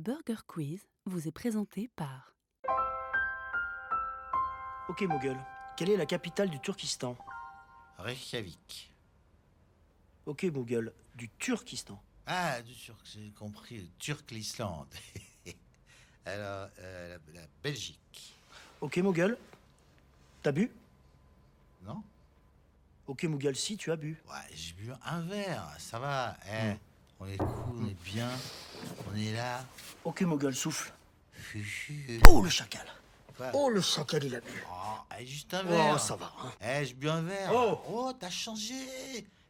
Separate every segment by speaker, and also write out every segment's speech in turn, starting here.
Speaker 1: Burger Quiz vous est présenté par
Speaker 2: Ok Mogul, quelle est la capitale du Turkistan?
Speaker 3: Reykjavik.
Speaker 2: Ok Mogul, du Turkistan.
Speaker 3: Ah, du Turc, j'ai compris. Turc l'Islande. Alors, euh, la, la Belgique.
Speaker 2: Ok Mogul, t'as bu?
Speaker 3: Non
Speaker 2: Ok Mogul, si tu as bu.
Speaker 3: Ouais, j'ai bu un verre, ça va. Eh, On est cool, on est bien. On est là.
Speaker 2: Ok Mogul, souffle. Oh le chacal
Speaker 3: Quoi
Speaker 2: Oh le chacal il a bu.
Speaker 3: Oh, eh, juste un verre.
Speaker 2: Oh ça va. hein.
Speaker 3: Eh, j'ai bu un verre.
Speaker 2: Oh.
Speaker 3: Oh, t'as changé.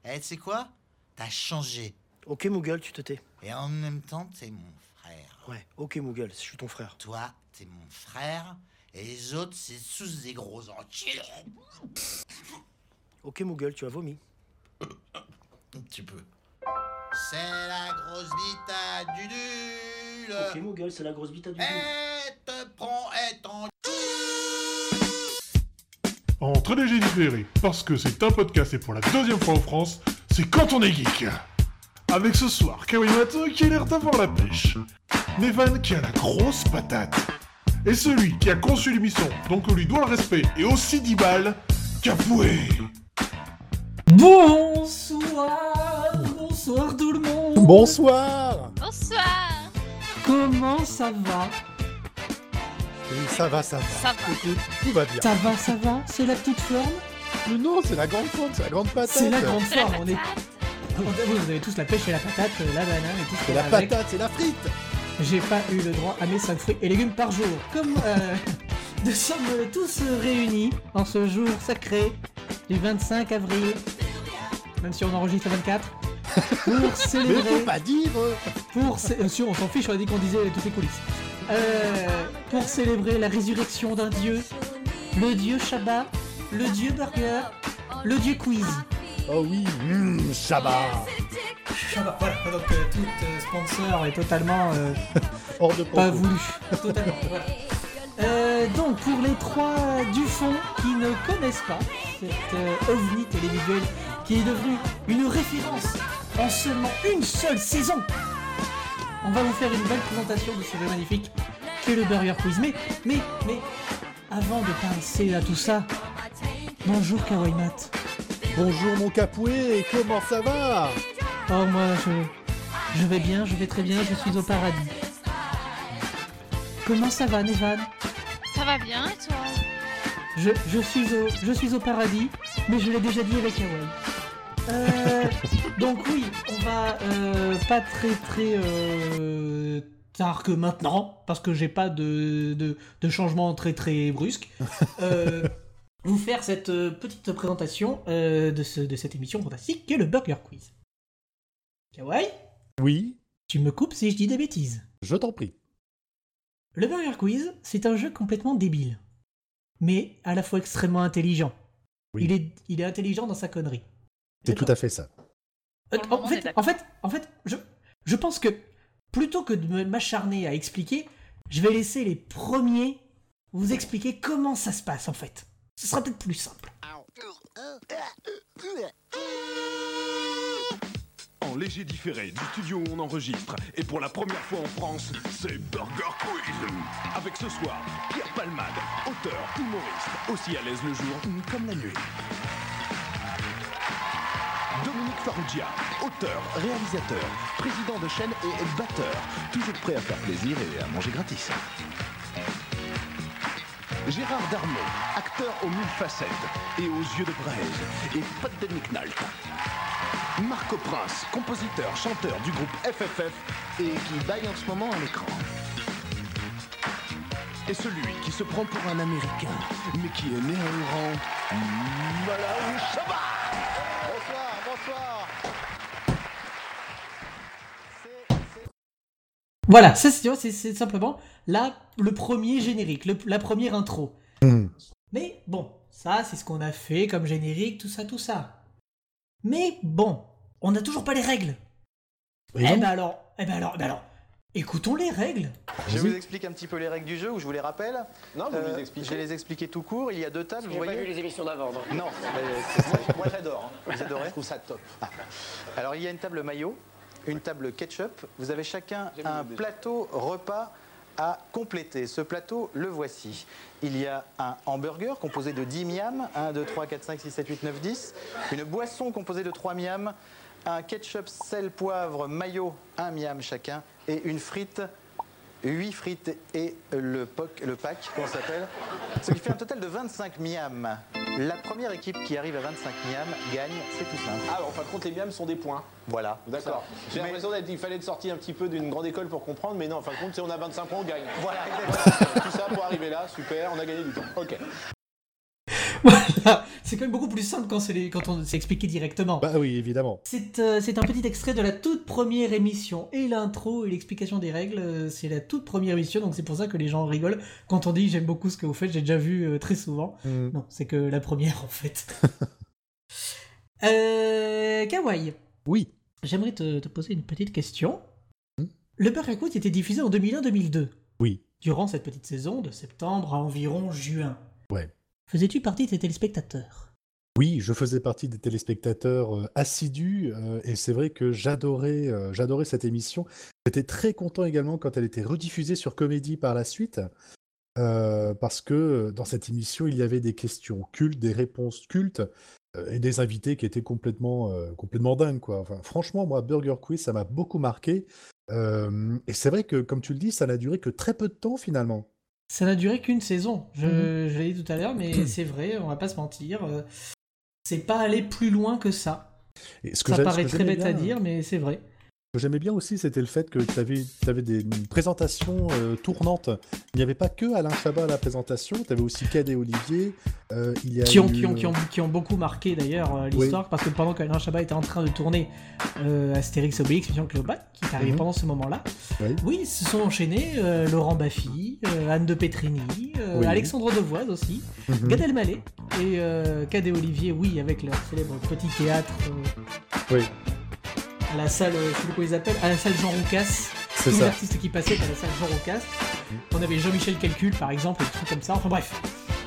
Speaker 3: Eh, tu sais quoi? T'as changé.
Speaker 2: Ok Mogul, tu te tais.
Speaker 3: Et en même temps, t'es mon frère.
Speaker 2: Ouais, ok Mogul, je suis ton frère.
Speaker 3: Toi, t'es mon frère. Et les autres, c'est tous des gros enculés.
Speaker 2: Ok Mogul, tu as vomi.
Speaker 3: Tu peux. C'est la grosse bite à Dudule.
Speaker 2: Ok Mogul, c'est la grosse bite à du
Speaker 3: Et te prends et ton
Speaker 4: Entre léger différé, parce que c'est un podcast et pour la deuxième fois en France, c'est quand on est geek. Avec ce soir, Kawimato qui a l'air d'avoir la pêche, Nevan qui a la grosse patate, et celui qui a conçu l'émission, donc on lui doit le respect, et aussi 10 balles, Capoué.
Speaker 5: Bonsoir, bonsoir tout le monde.
Speaker 6: Bonsoir
Speaker 7: Bonsoir
Speaker 5: Comment ça va?
Speaker 6: Oui, ça va, ça va.
Speaker 7: Ça va.
Speaker 6: Écoute, tout va bien.
Speaker 5: Ça va, ça va? C'est la petite forme?
Speaker 6: Mais non, c'est la grande faute, c'est la grande patate.
Speaker 5: C'est la grande forme. On est... Vous avez tous la pêche et la patate, euh, la banane et tout ce
Speaker 6: C'est la
Speaker 5: avec.
Speaker 6: patate, c'est la frite.
Speaker 5: J'ai pas eu le droit à mes 5 fruits et légumes par jour. Comme euh, nous sommes tous réunis en ce jour sacré du 25 avril, même si on enregistre le 24, pour
Speaker 6: Mais
Speaker 5: célébrer.
Speaker 6: faut pas dire. euh,
Speaker 5: pour euh, sûr, on s'en fiche, on a dit qu'on disait toutes les coulisses. Euh, pour célébrer la résurrection d'un dieu, le dieu Shabbat, le dieu Burger, le dieu Quiz.
Speaker 6: Oh oui, hum, Shabbat.
Speaker 5: Shabbat, voilà, donc euh, tout sponsor est totalement euh,
Speaker 6: Hors de
Speaker 5: pas
Speaker 6: propos.
Speaker 5: voulu. Totalement, voilà. Euh, donc pour les trois du fond qui ne connaissent pas cette euh, ovni télévisuel qui est devenu une référence en seulement une seule saison, on va vous faire une belle présentation de ce jeu magnifique qu'est le Burger Quiz. Mais, mais, mais, avant de passer à tout ça, bonjour Kawaii Matt.
Speaker 6: Bonjour mon capoué, comment ça va?
Speaker 5: Oh moi je, je vais bien, je vais très bien, je suis au paradis. Comment ça va Nevan?
Speaker 7: Ça va bien et toi?
Speaker 5: Je, je, suis au, je suis au paradis, mais je l'ai déjà dit avec Hawaii. Euh, donc oui, on va euh, pas très très euh, tard que maintenant, parce que j'ai pas de, de, de changement très très brusque, euh, vous faire cette petite présentation euh, de, ce, de cette émission fantastique qu'est le Burger Quiz. Kawaii,
Speaker 6: Oui,
Speaker 5: tu me coupes si je dis des bêtises.
Speaker 6: je t'en prie.
Speaker 5: Le Burger Quiz, c'est un jeu complètement débile, mais à la fois extrêmement intelligent.
Speaker 6: Oui.
Speaker 5: Il, est, il est intelligent dans sa connerie.
Speaker 6: C'est tout à fait ça.
Speaker 5: Euh, en, fait, en fait, en fait, je, je pense que plutôt que de me- m'acharner à expliquer, je vais laisser les premiers vous expliquer comment ça se passe en fait. Ce sera peut-être plus simple.
Speaker 8: En léger différé du studio où on enregistre, et pour la première fois en France, c'est Burger Quiz. Avec ce soir, Pierre Palmade, auteur, humoriste, aussi à l'aise le jour comme la nuit. Farrugia, auteur, réalisateur, président de chaîne et batteur, toujours prêt à faire plaisir et à manger gratis. Gérard Darmon, acteur aux mille facettes et aux yeux de braise, et pas de McNalt. Marco Prince, compositeur, chanteur du groupe FFF et qui baille en ce moment à l'écran. Et celui qui se prend pour un Américain, mais qui est né à Oran, Malawi Shabbat Bonsoir, bonsoir
Speaker 5: Voilà, ça, c'est- simplement là le premier générique, le- la première intro. Mais bon, ça c'est ce qu'on a fait comme générique, tout ça, tout ça. Mais bon, on n'a toujours pas les règles.
Speaker 6: Et
Speaker 5: eh ben alors, eh ben alors, eh ben alors, écoutons les règles.
Speaker 9: Je vous explique un petit peu les règles du jeu, ou je vous les rappelle.
Speaker 10: Non, vous
Speaker 9: Euh,
Speaker 10: les expliquez.
Speaker 9: Je vais les expliquer tout court. Il y a deux tables, vous
Speaker 10: J'ai pas
Speaker 9: voyez
Speaker 10: vu les émissions d'avant, donc.
Speaker 9: Non, mais c'est- moi, moi, j'adore. hein. Vous
Speaker 10: Je
Speaker 9: adorez
Speaker 10: trouve ça top.
Speaker 9: Alors il y a une table maillot une table ketchup. Vous avez chacun un plateau repas à compléter. Ce plateau, le voici. Il y a un hamburger composé de 10 miams, 1, 2, 3, 4, 5, 6, 7, 8, 9, 10. Une boisson composée de 3 miams, un ketchup, sel, poivre, mayo, 1 miam chacun, et une frite 8 frites et le, poc, le pack, comment ça s'appelle Ce qui fait un total de 25 miams. La première équipe qui arrive à 25 miams gagne, c'est tout simple.
Speaker 10: Ah, en fin de compte, les miams sont des points.
Speaker 9: Voilà.
Speaker 10: D'accord. J'ai l'impression qu'il fallait de sortir un petit peu d'une grande école pour comprendre, mais non, en fin de compte, si on a 25 points, on gagne.
Speaker 9: Voilà,
Speaker 10: exactement. Tout ça pour arriver là, super, on a gagné du temps. Ok.
Speaker 5: Voilà, c'est quand même beaucoup plus simple quand, les- quand on s'est expliqué directement.
Speaker 6: Bah oui, évidemment.
Speaker 5: C'est euh, c'est un petit extrait de la toute première émission. Et l'intro et l'explication des règles, euh, c'est la toute première émission, donc c'est pour ça que les gens rigolent quand on dit j'aime beaucoup ce que vous faites, j'ai déjà vu euh, très souvent.
Speaker 6: Mm.
Speaker 5: Non, c'est que la première en fait. euh, Kawaii,
Speaker 6: Oui.
Speaker 5: j'aimerais te, te poser une petite question.
Speaker 6: Hmm
Speaker 5: Le Burger était diffusé en 2001-2002.
Speaker 6: Oui.
Speaker 5: Durant cette petite saison, de septembre à environ juin.
Speaker 6: Ouais.
Speaker 5: Faisais-tu partie de tes téléspectateurs?
Speaker 6: Oui, je faisais partie des téléspectateurs euh, assidus euh, et c'est vrai que j'adorais euh, j'adorais cette émission. J'étais très content également quand elle était rediffusée sur Comédie par la suite parce que dans cette émission, il y avait des questions cultes, des réponses cultes et des invités qui étaient complètement, complètement dingues. Quoi. Franchement, moi, Burger Quiz, ça m'a beaucoup marqué. Et c'est vrai que, comme tu le dis, ça n'a duré que très peu de temps finalement.
Speaker 5: Ça n'a duré qu'une saison. Je,
Speaker 6: Mhm.
Speaker 5: je l'ai dit tout à l'heure, mais c'est vrai, on va pas se mentir. euh, C'est pas aller plus loin que ça.
Speaker 6: Et ce que
Speaker 5: Ça paraît très bête à dire, mais c'est vrai.
Speaker 6: Que j'aimais bien aussi, c'était le fait que tu avais, des mm, présentations euh, tournantes. Il n'y avait pas que Alain Chabat à la présentation, tu avais aussi Cad et Olivier. euh, il y a
Speaker 5: Qui ont,
Speaker 6: eu,
Speaker 5: qui, ont, qui,
Speaker 6: euh,
Speaker 5: ont, qui ont beaucoup marqué d'ailleurs l'histoire, parce que pendant qu'Alain Chabat était en train de tourner euh, Astérix Obélix, Mission Cléopâtre, qui est arrivé
Speaker 6: Mhm.
Speaker 5: pendant ce moment-là,
Speaker 6: Oui.
Speaker 5: oui, se sont enchaînés Laurent Baffy, Anne de Petrini,
Speaker 6: Oui.
Speaker 5: Alexandre Devoise aussi,
Speaker 6: Mhm.
Speaker 5: Gad Elmaleh et Cad et Olivier, oui, avec leur célèbre petit théâtre
Speaker 6: Oui,
Speaker 5: à la salle, euh, je sais plus comment ils appellent, à la salle Jean Roucas. Tous les artistes qui passaient à la salle Jean Roucas. On avait Jean-Michel Calcul par exemple, et des trucs comme ça. Enfin bref,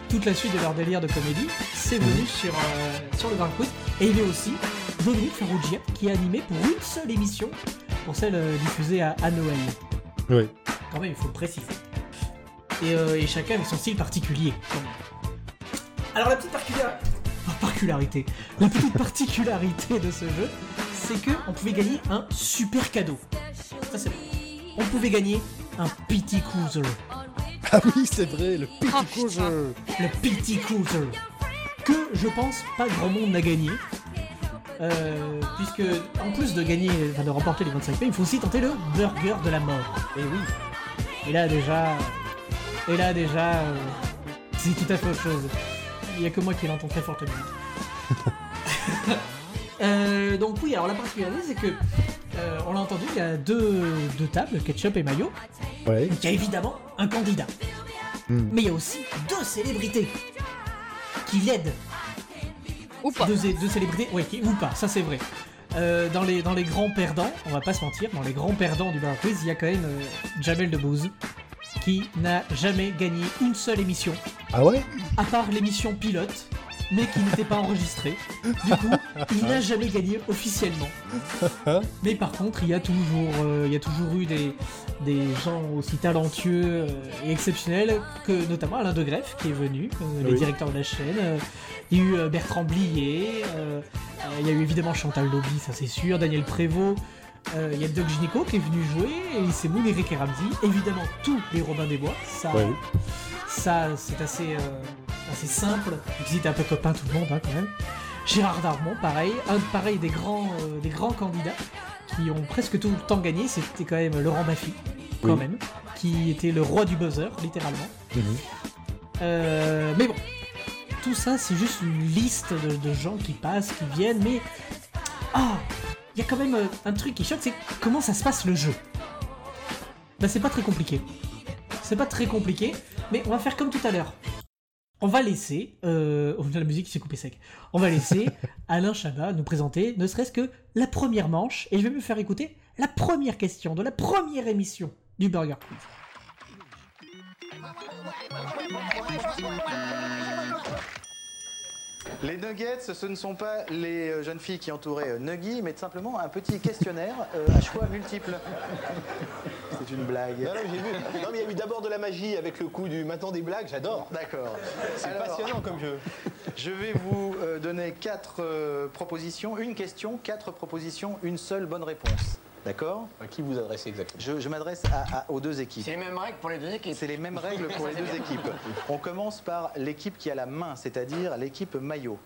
Speaker 5: toute la suite de leur délire de comédie, c'est venu
Speaker 6: Mhm.
Speaker 5: sur, euh, sur le Grand Quiz. Et il y avait aussi Dominique Farrugia qui a animé pour une seule émission, pour celle euh, diffusée à, à Noël.
Speaker 6: oui.
Speaker 5: Quand même, il faut le préciser. Et, euh, et chacun avec son style particulier. Alors la petite particularité, particularité, la petite particularité de ce jeu, c'est que on pouvait gagner un super cadeau. Ça c'est vrai. On pouvait gagner un PT Cruiser.
Speaker 6: Ah oui, c'est vrai, le petit
Speaker 7: Oh.
Speaker 5: Le PT Cruiser. Que je pense pas grand monde n'a gagné. Euh, puisque en plus de gagner, enfin de remporter les 25 points, il faut aussi tenter le burger de la mort. Et oui. Et là déjà, et là déjà, euh, c'est tout à fait autre chose. Il y a que moi qui l'entends très fortement. Euh, donc oui, alors la particularité c'est que euh, on l'a entendu, il y a deux, deux tables, ketchup et mayo.
Speaker 6: Ouais.
Speaker 5: Donc il y a évidemment un candidat.
Speaker 6: Hmm.
Speaker 5: Mais il y a aussi deux célébrités qui l'aident.
Speaker 7: Ou pas.
Speaker 5: Deux, deux célébrités, ouais, qui, ou pas, ça c'est vrai. Euh, dans, les, dans les grands perdants, on va pas se mentir, dans les grands perdants du Bar Quiz, il y a quand même euh, Jamel Debbouze qui n'a jamais gagné une seule émission,
Speaker 6: Ah ouais?
Speaker 5: À part l'émission pilote, mais qui n'était pas enregistrée. Du coup, il n'a jamais gagné officiellement. Mais par contre, il y a toujours, euh, il y a toujours eu des, des gens aussi talentueux euh, et exceptionnels que notamment Alain De Greff qui est venu, euh, le
Speaker 6: Oui.
Speaker 5: directeur de la chaîne. Euh, il y a eu Bertrand Blier, euh, il y a eu évidemment Chantal Lobby, ça c'est sûr, Daniel Prévost. euh, il y a Doc Gynéco qui est venu jouer, et c'est Moon, Eric et Ramsey, évidemment tous les Robin des Bois, ça, ça c'est assez, euh, assez simple, étaient un peu copains tout le monde hein, quand même. Gérard Darmon, pareil, un pareil des grands, euh, des grands candidats qui ont presque tout le temps gagné, c'était quand même Laurent Baffy, quand
Speaker 6: Oui.
Speaker 5: même, qui était le roi du buzzer, littéralement.
Speaker 6: Mhm.
Speaker 5: Euh, mais bon, tout ça, c'est juste une liste de, de gens qui passent, qui viennent, mais. Ah Il y a quand même euh, un truc qui choque, c'est comment ça se passe le jeu. Bah, c'est pas très compliqué. C'est pas très compliqué, mais on va faire comme tout à l'heure. On va laisser. Euh... Oh, la musique qui s'est coupée sec. On va laisser Alain Chabat nous présenter ne serait-ce que la première manche, et je vais me faire écouter la première question de la première émission du Burger Quiz.
Speaker 9: Les nuggets, ce ne sont pas les euh, jeunes filles qui entouraient euh, Nuggy, mais simplement un petit questionnaire euh, à choix multiples. C'est une blague.
Speaker 10: Non, non, j'ai vu. Non, mais il y a eu d'abord de la magie avec le coup du maintenant des blagues, j'adore.
Speaker 9: D'accord.
Speaker 10: C'est
Speaker 9: Alors,
Speaker 10: passionnant comme jeu.
Speaker 9: Je vais vous euh, donner quatre euh, propositions, une question, quatre propositions, une seule bonne réponse. D'accord
Speaker 10: À qui vous adressez exactement
Speaker 9: Je, je m'adresse à- à- aux deux équipes.
Speaker 11: C'est les mêmes règles pour les deux équipes.
Speaker 9: C'est les mêmes règles pour les deux équipes. On commence par l'équipe qui a la main, c'est-à-dire l'équipe maillot.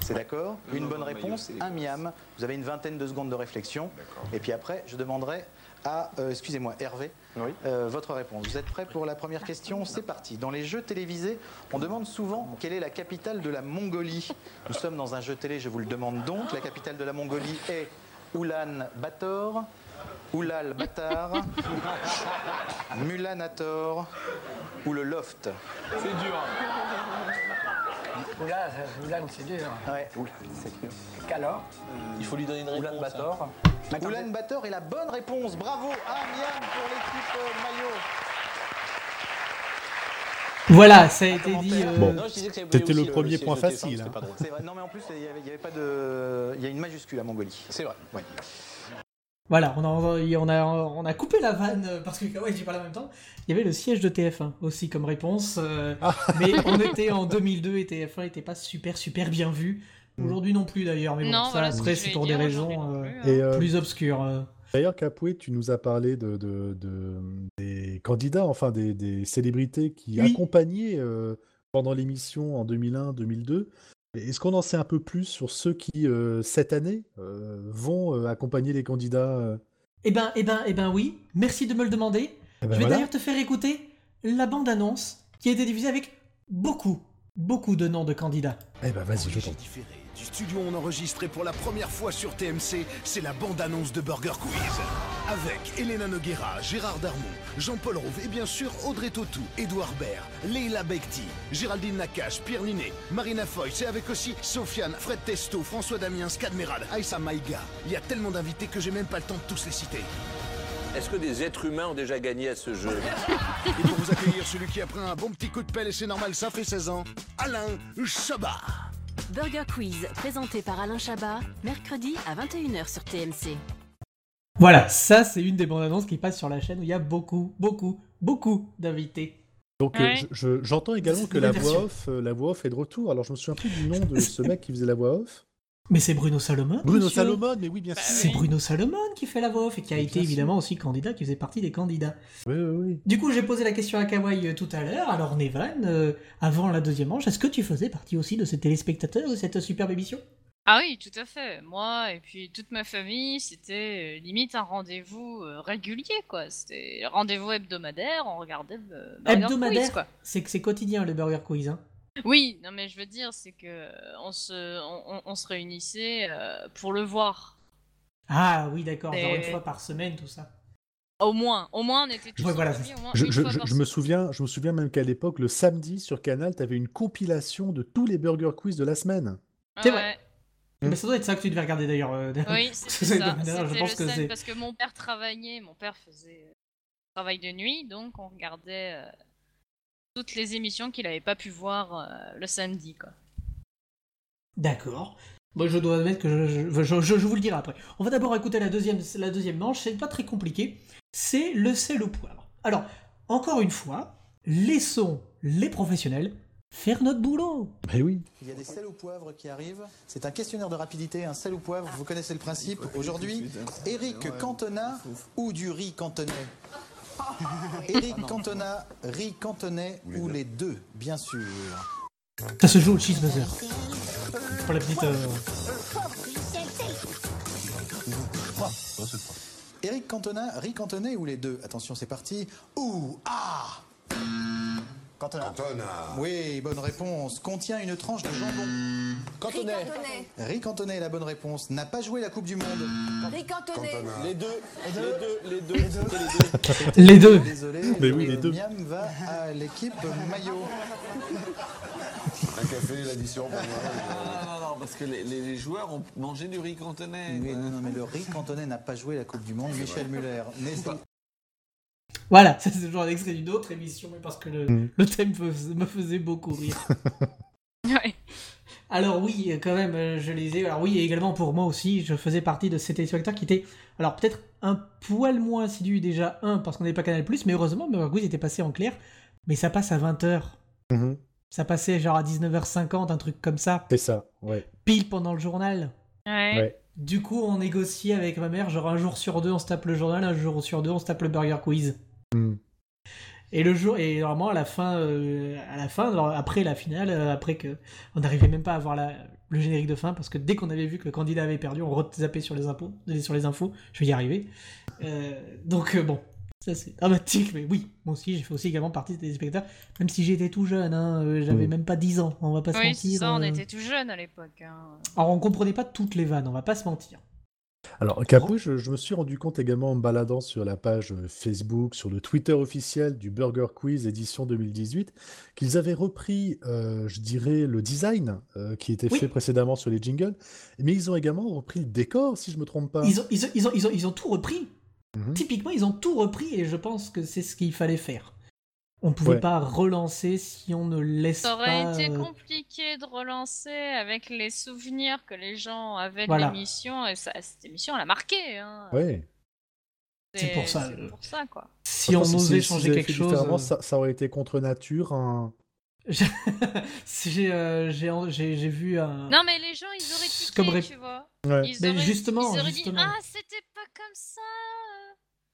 Speaker 9: C'est d'accord Une bonne réponse, un miam. Vous avez une vingtaine de secondes de réflexion. Et puis après, je demanderai à, euh, excusez-moi, Hervé, euh, votre réponse. Vous êtes prêt pour la première question? C'est parti. Dans les jeux télévisés, on demande souvent quelle est la capitale de la Mongolie. Nous sommes dans un jeu télé, je vous le demande donc. La capitale de la Mongolie est Oulan Bator, Oulal Batar, Mulanator ou le Loft.
Speaker 11: C'est dur. Oula, Oulan, c'est dur.
Speaker 9: Ouais, c'est dur.
Speaker 11: Qu'alors
Speaker 10: Il faut lui donner une réponse.
Speaker 11: Oulan Bator.
Speaker 9: Oulan Bator est la bonne réponse. Bravo, miam pour l'équipe euh, maillot.
Speaker 5: Voilà, ça a été dit. euh,
Speaker 6: Bon, c'était le premier
Speaker 10: siège
Speaker 6: point
Speaker 10: de TF1,
Speaker 6: facile, hein.
Speaker 9: vrai. Non, mais en plus, il n'y avait, il y avait pas de. Il y a une majuscule à Mongolie.
Speaker 10: C'est vrai.
Speaker 9: Ouais.
Speaker 5: Voilà, on a, on, a, on a coupé la vanne euh, parce que ouais, j'ai parlé en même temps. Il y avait le siège de TF1 aussi comme réponse, euh, mais on était en 2002 et TF1 n'était pas super super bien vu. Aujourd'hui non plus d'ailleurs, mais bon,
Speaker 7: Non,
Speaker 5: ça
Speaker 7: voilà,
Speaker 5: après c'est pour des raisons euh,
Speaker 6: euh,
Speaker 5: plus obscures.
Speaker 6: D'ailleurs, Capoué, tu nous as parlé de, de- de- des candidats, enfin des, des célébrités qui
Speaker 5: Oui.
Speaker 6: accompagnaient euh, pendant l'émission en 2001-2002. Est-ce qu'on en sait un peu plus sur ceux qui, euh, cette année, euh, vont euh, accompagner les candidats euh?
Speaker 5: Eh ben, eh ben, eh ben oui, merci de me le demander.
Speaker 6: Eh ben
Speaker 5: Je vais
Speaker 6: voilà.
Speaker 5: d'ailleurs te faire écouter la bande-annonce qui a été diffusée avec beaucoup, beaucoup de noms de candidats.
Speaker 6: Eh ben vas-y, je t'en
Speaker 12: différé du studio on enregistré pour la première fois sur TMC, c'est la bande-annonce de Burger Quiz. Avec Elena Noguera, Gérard Darmon, Jean-Paul Rouve et bien sûr Audrey Tautou, Édouard Baird, Leila Bekti, Géraldine Nakache, Pierre Ninet, Marina Foy, c'est avec aussi Sofiane, Fred Testo, François Damien, Scadmerad, Aïssa Maïga. Il y a tellement d'invités que j'ai même pas le temps de tous les citer.
Speaker 13: Est-ce que des êtres humains ont déjà gagné à ce jeu?
Speaker 12: Et pour vous accueillir, celui qui a pris un bon petit coup de pelle et c'est normal, ça fait 16 ans, Alain Chabat.
Speaker 1: Burger Quiz, présenté par Alain Chabat, mercredi à 21h sur TMC.
Speaker 5: Voilà, ça c'est une des bandes annonces qui passe sur la chaîne où il y a beaucoup, beaucoup, beaucoup d'invités.
Speaker 6: Donc euh,
Speaker 5: Ouais.
Speaker 6: je- je- j'entends également que la voix, off, euh, la voix off est de retour. Alors je me souviens plus du nom de ce mec qui faisait la voix off.
Speaker 5: Mais c'est Bruno Salomon.
Speaker 6: Bruno
Speaker 5: monsieur.
Speaker 6: Salomon, mais oui, bien sûr.
Speaker 5: C'est Bruno Salomon qui fait la voix off et qui a été
Speaker 6: bien
Speaker 5: évidemment aussi candidat, qui faisait partie des candidats.
Speaker 6: Oui, oui, oui.
Speaker 5: Du coup, j'ai posé la question à Kawaii euh, tout à l'heure. Alors, Nevan, euh, avant la deuxième manche, est-ce que tu faisais partie aussi de ces téléspectateurs de cette superbe émission?
Speaker 7: Ah oui, tout à fait. Moi et puis toute ma famille, c'était euh, limite un rendez-vous régulier, quoi. C'était rendez-vous hebdomadaire, on regardait le Burger Quiz,
Speaker 5: Hebdomadaire,
Speaker 7: quoi.
Speaker 5: c'est que c'est quotidien le Burger Quiz. Hein.
Speaker 7: Oui, non mais je veux dire, c'est que euh, on se, on, on- on se réunissait euh, pour le voir.
Speaker 5: Ah oui, d'accord, genre une fois par semaine, tout ça.
Speaker 7: Au moins, au moins on était tous
Speaker 6: Ouais,
Speaker 5: voilà,
Speaker 7: réunis,
Speaker 5: c'est
Speaker 7: au moins
Speaker 6: Je, me souviens, je me souviens même qu'à l'époque, le samedi sur Canal, tu avais une compilation de tous les Burger Quiz de la semaine.
Speaker 5: C'est
Speaker 7: Ouais.
Speaker 5: vrai. Mais ça doit être ça que tu devais regarder d'ailleurs. euh,
Speaker 7: Oui,
Speaker 5: c'est
Speaker 7: ça.
Speaker 5: je pense
Speaker 7: le
Speaker 5: que
Speaker 7: parce que mon père travaillait, mon père faisait euh, travail de nuit, donc on regardait euh, toutes les émissions qu'il n'avait pas pu voir euh, le samedi, quoi.
Speaker 5: D'accord. Moi, je dois admettre que je, je, je- je- je vous le dirai après. On va d'abord écouter la deuxième, la deuxième manche. C'est pas très compliqué. C'est le sel au poivre. Alors, encore une fois, laissons les professionnels faire notre boulot.
Speaker 6: Mais oui.
Speaker 9: Il y a des sels au poivre qui arrivent. C'est un questionnaire de rapidité, un sel au poivre. Vous connaissez le principe. Aujourd'hui, Eric Cantona ou du riz cantonais? Eric Cantona, riz cantonais ou les deux, bien sûr.
Speaker 5: Ça se joue au cheeseburger. Pour la petite. euh,
Speaker 9: Eric Cantona, riz cantonais ou les deux? Attention, c'est parti. Ou ah Cantona. Oui, bonne réponse. Contient une tranche de jambon.
Speaker 10: Cantonais.
Speaker 9: Riz cantonais est la bonne réponse. N'a pas joué la Coupe du Monde.
Speaker 10: Les deux, les deux, les deux,
Speaker 5: Les deux.
Speaker 9: Désolé.
Speaker 6: Mais oui,
Speaker 9: le
Speaker 6: les deux.
Speaker 9: Miam va à l'équipe maillot.
Speaker 14: Un café, l'addition.
Speaker 15: Non, non, non, parce que les, les- les joueurs ont mangé du riz cantonais.
Speaker 9: Oui, non, non, mais le riz cantonais n'a pas joué la Coupe du Monde. Michel Muller. n'est-
Speaker 5: Voilà, ça c'est toujours un extrait d'une autre émission, mais parce que le,
Speaker 6: Mm.
Speaker 5: le thème me, fais- me faisait beaucoup rire.
Speaker 7: Ouais.
Speaker 5: Alors oui, quand même, euh, je les ai. Alors oui, et également pour moi aussi, je faisais partie de ces téléspectateurs qui étaient, alors peut-être un poil moins assidus déjà, un, parce qu'on n'avait pas Canal+, mais heureusement, Burger Quiz était passé en clair, mais ça passe à 20h.
Speaker 6: Mhm.
Speaker 5: Ça passait genre à 19h50, un truc comme ça,
Speaker 6: C'est ça, ouais.
Speaker 5: pile pendant le journal.
Speaker 7: Ouais.
Speaker 6: Ouais.
Speaker 5: Du coup, on négociait avec ma mère, genre un jour sur deux, on se tape le journal, un jour sur deux, on se tape le Burger Quiz.
Speaker 6: Mm.
Speaker 5: Et le jour, et normalement à la fin, euh, à la fin, alors après la finale, euh, après que on n'arrivait même pas à voir la, le générique de fin parce que dès qu'on avait vu que le candidat avait perdu, on rezappait sur les impôts, sur les infos. Je vais y arriver. Euh, donc euh, bon, ça c'est dramatique, mais oui, moi aussi j'ai fait aussi également partie des spectateurs, même si j'étais tout jeune, hein, j'avais
Speaker 6: Mm.
Speaker 5: même pas 10 ans, on va pas se
Speaker 7: Oui,
Speaker 5: mentir.
Speaker 7: on
Speaker 5: euh.
Speaker 7: était tout jeunes à l'époque. hein.
Speaker 5: Alors on comprenait pas toutes les vannes, on va pas se mentir.
Speaker 6: Alors, Capouille, je, je me suis rendu compte également en me baladant sur la page euh, Facebook, sur le Twitter officiel du Burger Quiz édition 2018, qu'ils avaient repris, euh, je dirais, le design euh, qui était
Speaker 5: Oui.
Speaker 6: fait précédemment sur les jingles, mais ils ont également repris le décor, si je me trompe pas.
Speaker 5: Ils ont, ils, ont, ils, ont, ils, ont, ils ont tout repris.
Speaker 6: Mhm.
Speaker 5: Typiquement, ils ont tout repris et je pense que c'est ce qu'il fallait faire. On pouvait
Speaker 6: Ouais.
Speaker 5: pas relancer si on ne laisse
Speaker 7: Ça aurait
Speaker 5: pas.
Speaker 7: été
Speaker 5: euh,
Speaker 7: compliqué de relancer avec les souvenirs que les gens avaient de
Speaker 5: Voilà.
Speaker 7: l'émission. Et ça, cette émission, elle a marqué. Hein.
Speaker 6: Ouais.
Speaker 5: C'est pour ça,
Speaker 7: C'est
Speaker 5: euh,
Speaker 7: pour ça, quoi.
Speaker 5: Si on osait
Speaker 6: si-
Speaker 5: changer quelque chose. euh,
Speaker 6: ça, ça aurait été contre nature.
Speaker 5: J'ai euh, vu un.
Speaker 7: Non, mais les gens, ils auraient piqué,
Speaker 5: Comme
Speaker 7: tu vois.
Speaker 6: Ouais.
Speaker 7: Ils
Speaker 5: Mais
Speaker 7: auraient,
Speaker 5: justement,
Speaker 7: ils auraient
Speaker 5: justement.
Speaker 7: dit Ah, c'était pas comme ça.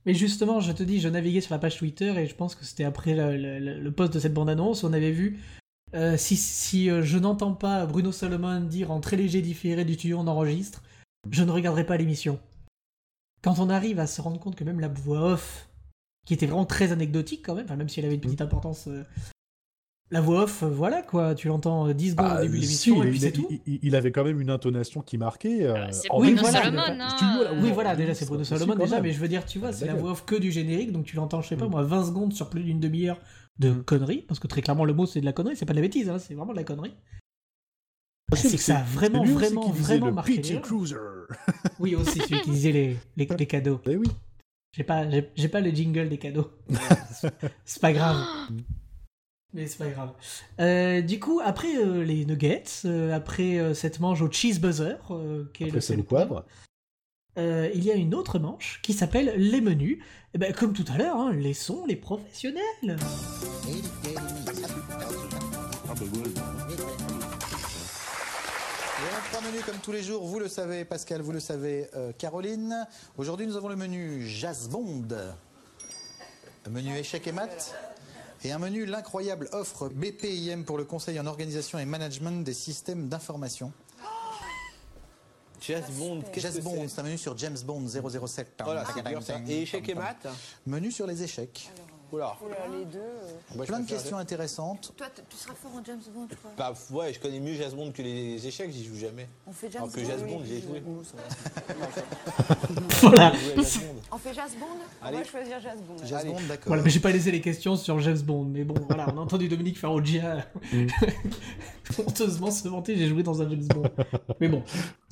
Speaker 5: Mais justement, je te dis, je naviguais sur la page Twitter et je pense que c'était après le, le- le- le post de cette bande-annonce, on avait vu euh, si, si euh, je n'entends pas Bruno Salomon dire en très léger différé du tuyau on enregistre, je ne regarderai pas l'émission. Quand on arrive à se rendre compte que même la voix off, qui était vraiment très anecdotique quand même, enfin, même si elle avait une petite importance, euh, la voix off, euh, voilà quoi, tu l'entends euh, 10 secondes
Speaker 6: Ah,
Speaker 5: au début de
Speaker 6: si,
Speaker 5: l'émission et
Speaker 6: il,
Speaker 5: puis c'est tout.
Speaker 6: il- avait quand même une intonation qui marquait. euh,
Speaker 7: c'est
Speaker 6: en
Speaker 5: Oui,
Speaker 7: Bruno
Speaker 5: voilà,
Speaker 7: Salomon, hein.
Speaker 6: studio, là,
Speaker 5: Oui, voilà, déjà c'est
Speaker 6: c'est
Speaker 5: Bruno Salomon déjà,
Speaker 6: même.
Speaker 5: mais je veux dire, tu vois,
Speaker 6: Ah,
Speaker 5: c'est la voix off que du générique, donc tu l'entends, je sais pas
Speaker 6: Mm.
Speaker 5: moi, 20 secondes sur plus d'une demi-heure de
Speaker 6: Mm.
Speaker 5: conneries, parce que très clairement le mot c'est de la connerie, c'est pas de la bêtise, hein, c'est vraiment de la connerie.
Speaker 6: Ah,
Speaker 5: c'est que ça a vraiment, vraiment, vraiment marqué.
Speaker 6: Cruiser.
Speaker 5: Oui, aussi celui qui disait les, les, les cadeaux.
Speaker 6: Eh oui.
Speaker 5: J'ai pas, j'ai j'ai pas le jingle des cadeaux. c'est pas grave. Mais c'est pas grave. Euh, du coup, après euh, les nuggets, euh, après euh, cette manche au cheese buzzer, euh, qui est
Speaker 6: Après,
Speaker 5: le
Speaker 6: c'est le
Speaker 5: le poivre, euh, il y a une autre manche qui s'appelle les menus. Et ben, comme tout à l'heure, hein, laissons les professionnels.
Speaker 9: Trois menus comme tous les jours, vous le savez, Pascal, vous le savez, euh, Caroline. Aujourd'hui, nous avons le menu Jazz Bond, un menu échec et mat, et un menu l'incroyable offre BPIM pour le conseil en organisation et management des systèmes d'information.
Speaker 10: Jazz Bond, qu'est-ce
Speaker 9: Jazz
Speaker 10: que
Speaker 9: Bond,
Speaker 10: c'est
Speaker 9: un menu sur James Bond 007.
Speaker 10: Voilà, c'est dur ça. Et échec et mat
Speaker 9: Menu sur les échecs.
Speaker 10: Oula.
Speaker 16: les deux. euh,
Speaker 10: Moi, je
Speaker 9: Plein de
Speaker 10: préfère-
Speaker 9: questions intéressantes.
Speaker 16: Toi, t- tu seras fort en James Bond, je crois.
Speaker 10: Bah, ouais, je connais mieux Jazz Bond que les échecs, j'y joue jamais.
Speaker 16: On fait James
Speaker 10: Alors que
Speaker 16: Bond,
Speaker 10: Jazz. Bond, j'y ai joué.
Speaker 5: Voilà.
Speaker 10: J'ai joué à Jazz Bond.
Speaker 16: On fait Jazz Bond? On
Speaker 10: Allez.
Speaker 16: va choisir Jazz Bond.
Speaker 9: Jazz
Speaker 10: Allez.
Speaker 9: Bond, d'accord.
Speaker 5: Voilà, mais j'ai pas laissé les questions sur James Bond, mais bon, voilà, on a entendu Dominique Farrugia honteusement se vanter, j'ai joué dans un James Bond. Mais bon,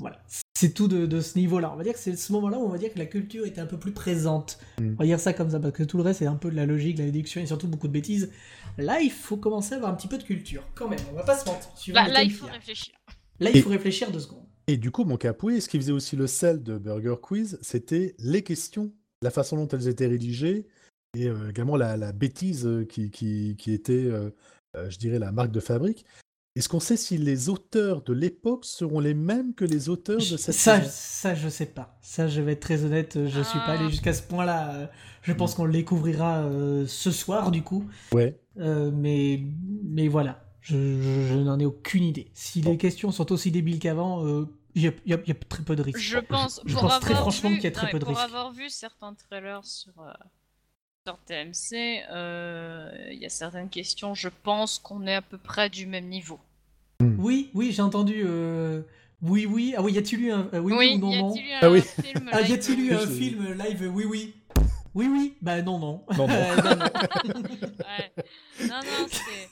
Speaker 5: voilà, c'est tout de, de ce niveau-là. On va dire que c'est ce moment-là où on va dire que la culture était un peu plus présente.
Speaker 6: Mm.
Speaker 5: On va dire ça comme ça, parce que tout le reste c'est un peu de la logique, de la déduction et surtout beaucoup de bêtises. Là, il faut commencer à avoir un petit peu de culture, quand même, on va pas se mentir. suivant
Speaker 7: Là, il faut réfléchir.
Speaker 5: Là, il
Speaker 6: Et-
Speaker 5: faut réfléchir deux secondes.
Speaker 6: Et du coup, mon capouille, ce qui faisait aussi le sel de Burger Quiz, c'était les questions, la façon dont elles étaient rédigées, et euh, également la, la bêtise euh, qui, qui, qui était, euh, euh, je dirais, la marque de fabrique. Est-ce qu'on sait si les auteurs de l'époque seront les mêmes que les auteurs de cette
Speaker 5: Ça,
Speaker 6: saison
Speaker 5: ça, je sais pas. Ça, je vais être très honnête, je suis pas
Speaker 7: Ah.
Speaker 5: allé jusqu'à ce point-là. Euh, Je pense
Speaker 6: Mm.
Speaker 5: qu'on le découvrira euh, ce soir, du coup.
Speaker 6: Ouais.
Speaker 5: Euh, mais, mais voilà, je, je- je n'en ai aucune idée. Si les questions sont aussi débiles qu'avant, euh, il y, a, il y a- il y a très peu de risques.
Speaker 7: Je pense,
Speaker 5: je
Speaker 7: pour
Speaker 5: pense très franchement qu'il y a très
Speaker 7: non,
Speaker 5: peu de
Speaker 7: pour
Speaker 5: risques.
Speaker 7: avoir vu certains trailers sur, euh, sur TMC, euh, il y a certaines questions, je pense qu'on est à peu près du même niveau.
Speaker 5: Oui, oui, j'ai entendu. euh, Oui, oui. Ah oui, y a-t-il eu un. euh, oui, oui,
Speaker 7: Oui,
Speaker 5: ou non,
Speaker 7: y
Speaker 5: non
Speaker 7: a-t-il eu un
Speaker 6: Ah oui.
Speaker 7: film
Speaker 5: Ah, y
Speaker 7: live
Speaker 5: a-t-il eu un film live Oui, oui. Oui, oui. Bah non, non.
Speaker 6: Non, non.
Speaker 5: Non, non.
Speaker 7: Ouais. Non, non, c'est.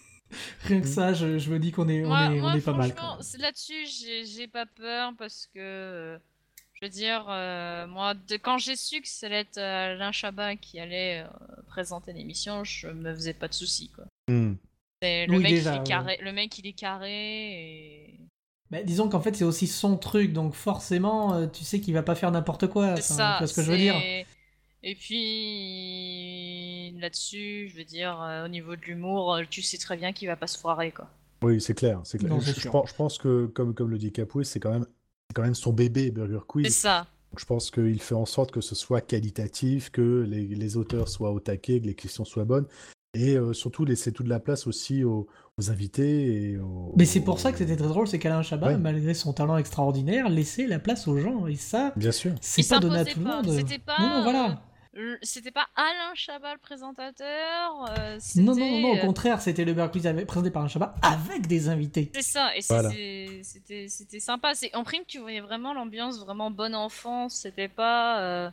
Speaker 5: Rien que ça, je, je me dis qu'on est, on
Speaker 7: Moi,
Speaker 5: est,
Speaker 7: moi,
Speaker 5: on est pas mal.
Speaker 7: là-dessus, j'ai pas peur parce que, euh, je veux dire, euh, moi, de, quand j'ai su que ça allait être Alain Chabat qui allait euh, présenter l'émission, je me faisais pas de soucis, quoi.
Speaker 6: Hmm.
Speaker 7: C'est- Le,
Speaker 5: Oui,
Speaker 7: mec,
Speaker 5: déjà,
Speaker 7: il est
Speaker 5: ouais.
Speaker 7: carré, le mec, il est carré et.
Speaker 5: Bah, disons qu'en fait, c'est aussi son truc, donc forcément, euh, tu sais qu'il va pas faire n'importe quoi.
Speaker 7: C'est ça.
Speaker 5: Tu vois ce que je veux dire
Speaker 7: c'est- Et puis là-dessus, je veux dire, euh, au niveau de l'humour, euh, tu sais très bien qu'il va pas se foirer, quoi.
Speaker 6: Oui, c'est clair. C'est clair.
Speaker 5: Non,
Speaker 6: je,
Speaker 5: c'est
Speaker 6: je
Speaker 5: sûr.
Speaker 6: pense, je pense que, comme, comme le dit Capoué, c'est quand, même, c'est quand même son bébé, Burger Quiz.
Speaker 7: C'est ça.
Speaker 6: Donc, je pense qu'il fait en sorte que ce soit qualitatif, que les, les auteurs soient au taquet, que les questions soient bonnes, et euh, surtout laisser toute la place aussi aux, aux invités. Et aux-
Speaker 5: Mais c'est pour ça que c'était très drôle, c'est qu'Alain Chabat,
Speaker 6: Ouais.
Speaker 5: malgré son talent extraordinaire, laissait la place aux gens. Et ça,
Speaker 6: Bien sûr.
Speaker 5: c'est pas donné à tout le monde.
Speaker 7: C'était pas.
Speaker 5: Non, non, voilà.
Speaker 7: euh, C'était pas Alain Chabat le présentateur. euh,
Speaker 5: Non, non, non, au
Speaker 7: euh,
Speaker 5: contraire, c'était le avec- présenté par Alain Chabat avec des invités.
Speaker 7: C'est ça, et
Speaker 5: Voilà.
Speaker 7: c'était c'était sympa. C'est- En prime, tu voyais vraiment l'ambiance vraiment bonne enfance. C'était pas.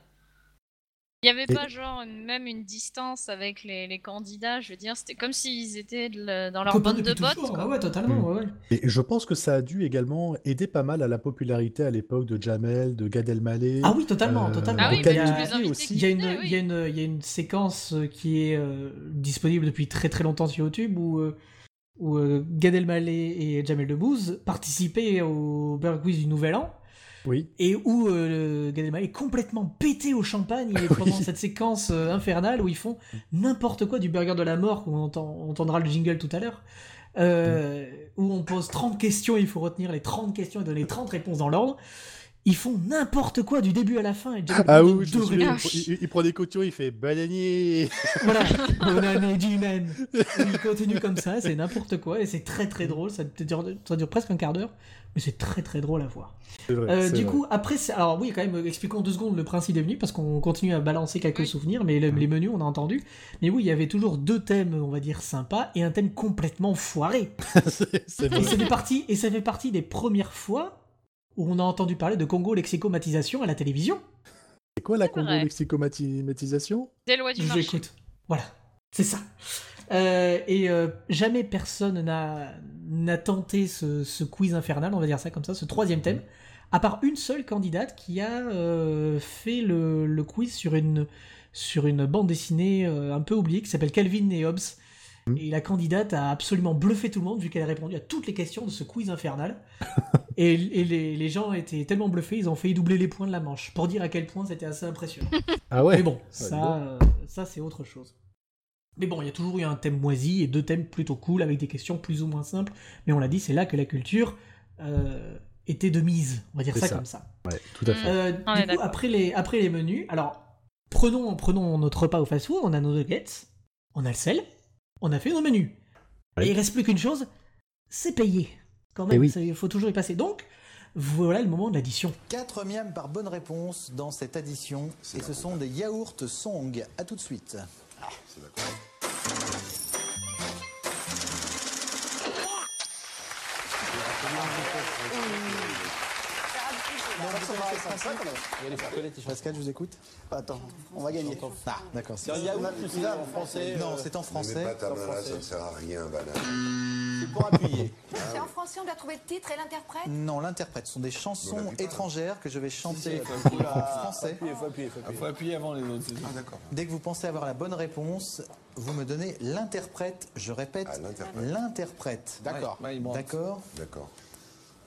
Speaker 7: Il y avait
Speaker 6: Et-
Speaker 7: pas genre une- même une distance avec les, les candidats. Je veux dire, c'était comme s'ils étaient de dans leur bande de
Speaker 5: toujours,
Speaker 7: quoi.
Speaker 5: ouais, ouais, totalement,
Speaker 6: Mm.
Speaker 5: ouais, ouais.
Speaker 6: Et je pense que ça a dû également aider pas mal à la popularité à l'époque de Jamel, de Gad Elmaleh.
Speaker 5: Ah oui, totalement,
Speaker 6: euh,
Speaker 5: totalement.
Speaker 7: Ah oui, bah,
Speaker 5: il, y
Speaker 6: aussi.
Speaker 5: il y a une,
Speaker 7: qui venaient, oui.
Speaker 5: il y a une, il y a une séquence euh, qui est euh, disponible depuis très très longtemps sur YouTube où, euh, où euh, Gad Elmaleh et Jamel Debbouze participaient au Burger Quiz du Nouvel An.
Speaker 6: Oui.
Speaker 5: Et où euh, Gad Elmaleh est complètement pété au champagne et pendant cette séquence euh, infernale où ils font n'importe quoi du burger de la mort, où on, entend- on entendra le jingle tout à l'heure, euh, où on pose 30 questions, il faut retenir les 30 questions et donner 30 réponses dans l'ordre. Ils font n'importe quoi du début à la fin. Et
Speaker 6: Ah oui, je me il, il- prend des coutures, il fait bananier.
Speaker 5: Voilà, Bonane G-Man. Il continue comme ça, c'est n'importe quoi et c'est très très drôle. Ça dure, ça dure presque un quart d'heure, mais c'est très très drôle à voir.
Speaker 6: Vrai,
Speaker 5: Euh, du
Speaker 6: vrai.
Speaker 5: coup, après, alors oui, quand même, expliquons deux secondes le principe des menus parce qu'on continue à balancer quelques souvenirs, mais le- les menus, on a entendu. Mais oui, il y avait toujours deux thèmes, on va dire sympas, et un thème complètement foiré. Et
Speaker 6: vrai.
Speaker 5: ça fait partie, et ça fait partie des premières fois où on a entendu parler de Congo lexicomatisation à la télévision.
Speaker 6: C'est quoi la
Speaker 7: vrai.
Speaker 6: Congo lexicomatisation
Speaker 7: Des lois du
Speaker 5: Je
Speaker 7: marché.
Speaker 5: l'écoute. Voilà, c'est ça. Euh, et euh, jamais personne n'a n'a tenté ce, ce quiz infernal, on va dire ça comme ça, ce troisième thème, à part une seule candidate qui a euh, fait le, le quiz sur une, sur une bande dessinée euh, un peu oubliée qui s'appelle Calvin et Hobbes. Et la candidate a absolument bluffé tout le monde vu qu'elle a répondu à toutes les questions de ce quiz infernal. et et les, les gens étaient tellement bluffés, ils ont failli doubler les points de la manche pour dire à quel point c'était assez impressionnant.
Speaker 6: Ah ouais
Speaker 5: Mais bon,
Speaker 6: Ouais,
Speaker 5: ça,
Speaker 6: bon.
Speaker 5: euh, ça c'est autre chose. Mais bon, il y a toujours eu un thème moisi et deux thèmes plutôt cool avec des questions plus ou moins simples. Mais on l'a dit, c'est là que la culture euh, était de mise. On va dire ça,
Speaker 6: ça.
Speaker 5: comme ça.
Speaker 6: Ouais, tout à fait.
Speaker 5: Euh, du coup, après les, après les menus, alors prenons, prenons notre repas au fast-food, on a nos nuggets, on a le sel, on a fait nos menus. Et il reste plus qu'une chose, c'est payer. Quand
Speaker 6: Eh
Speaker 5: même,
Speaker 6: oui.
Speaker 5: il faut toujours y passer. Donc, voilà le moment de l'addition.
Speaker 9: 4 miams par bonne réponse dans cette addition. Et ce sont des yaourts Song. À tout de suite. Pascal, je vous écoute.
Speaker 10: Attends, on va gagner.
Speaker 9: Ah, d'accord.
Speaker 10: C'est en français
Speaker 9: Non,
Speaker 10: euh,
Speaker 9: c'est en français.
Speaker 14: mets pas ta main là, ça ne sert à rien, banane.
Speaker 10: C'est pour appuyer.
Speaker 16: C'est en français, on doit trouver le titre et l'interprète?
Speaker 9: Non, l'interprète. Ce sont des chansons
Speaker 14: plupart.
Speaker 9: étrangères que je vais chanter en français.
Speaker 10: Il faut appuyer, faut
Speaker 15: avant les autres.
Speaker 14: Ah d'accord.
Speaker 9: Dès que vous pensez avoir la bonne réponse, vous me donnez l'interprète. Je répète,
Speaker 14: Ah, l'interprète.
Speaker 9: l'interprète.
Speaker 10: D'accord.
Speaker 15: Branle.
Speaker 9: D'accord
Speaker 14: D'accord.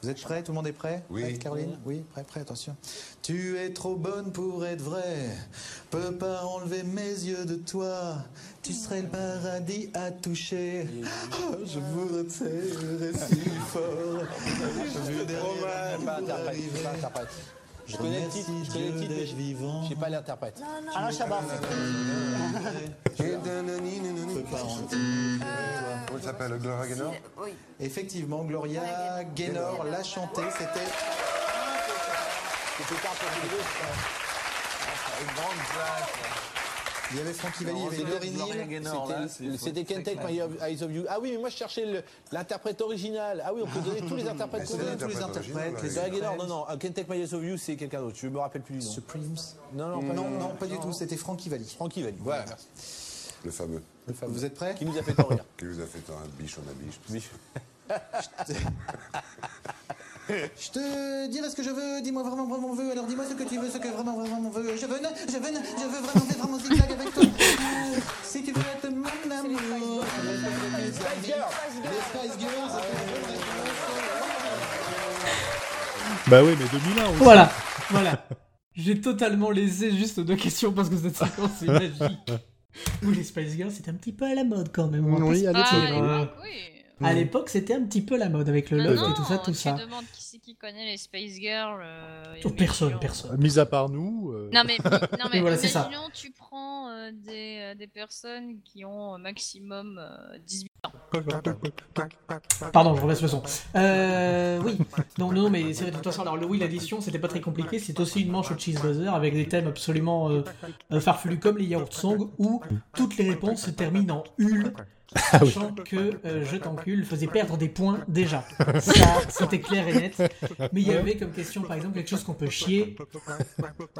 Speaker 9: Vous êtes prêts? Tout le monde est prêt?
Speaker 14: Oui.
Speaker 9: Caroline? Oui, prêt, prêt, attention. Tu es trop bonne pour être vraie, peux pas enlever mes yeux de toi. Tu serais le paradis à toucher. Oh, je vous retirerai si fort. Derrière
Speaker 10: pas interprète. Je connais le
Speaker 9: remercie
Speaker 10: titre, je connais le titre, mais je sais pas l'interprète.
Speaker 16: Alain Chabat.
Speaker 9: Peux pas enlever.
Speaker 14: Comment il s'appelle Gloria Gaynor
Speaker 16: Oui.
Speaker 9: Effectivement, Gloria Gaynor l'a chanté. C'était
Speaker 10: C'était pas un peu
Speaker 15: Une grande place.
Speaker 9: Il y avait Francky Valli, il y avait
Speaker 10: C'était- Can't Take. My Eyes of You. Ah oui, mais moi je cherchais le- l'interprète original. Ah oui, on peut donner tous les interprètes qu'on
Speaker 14: c'est
Speaker 10: veut.
Speaker 9: tous les interprètes,
Speaker 10: non, non, Can't Take My Eyes of You, c'est quelqu'un d'autre. Je me rappelle plus du nom.
Speaker 9: Supremes
Speaker 10: Non, non, pas
Speaker 9: Non,
Speaker 10: du tout.
Speaker 9: non, pas du tout, c'était Francky Valli.
Speaker 10: Francky Valli. Voilà, merci.
Speaker 14: Le fameux.
Speaker 9: Vous êtes prêts
Speaker 10: Qui nous a fait tant rire.
Speaker 14: Qui vous a fait un biche, on a biche.
Speaker 10: Biche.
Speaker 9: Je te dirai ce que je veux, dis-moi vraiment, vraiment veux, alors dis-moi ce que tu veux, ce que vraiment, vraiment veux. Je veux, je veux, je veux vraiment, faire vraiment zigzag avec toi. Si tu veux être mon amour. Les Spice Girls. Les Spice Girls.
Speaker 6: Bah oui, mais 2001 aussi.
Speaker 5: Voilà, voilà. J'ai totalement laissé juste deux questions parce que cette séquence c'est magique. Oui, les Spice Girls, c'était un petit peu à la mode quand même.
Speaker 6: Oui, à l'époque,
Speaker 5: euh. À
Speaker 6: Mm.
Speaker 5: l'époque, c'était un petit peu la mode avec le
Speaker 7: Non,
Speaker 5: loft
Speaker 7: non,
Speaker 5: et tout ça, tout
Speaker 7: tu
Speaker 5: ça.
Speaker 7: demandes qui c'est qui connaît les Space Girls. euh,
Speaker 5: Oh, personne, personne.
Speaker 6: Mis à part nous. euh,
Speaker 7: Non mais, non, mais
Speaker 5: voilà, c'est ça.
Speaker 7: imaginons tu prends euh, des, euh, des personnes qui ont au maximum euh, 18 ans.
Speaker 5: Pardon, je rebaisse le son. Euh, oui, non, non, mais c'est vrai, de toute façon, alors le oui, l'addition, c'était pas très compliqué. C'est aussi une manche au cheese buzzer avec des thèmes absolument euh, euh, farfelus comme les yaourt songs où toutes les réponses se terminent en
Speaker 6: Ah oui.
Speaker 5: Sachant que euh, je t'encule faisait perdre des points déjà. Ça, c'était clair et net. Mais il y avait comme question, par exemple, quelque chose qu'on peut chier.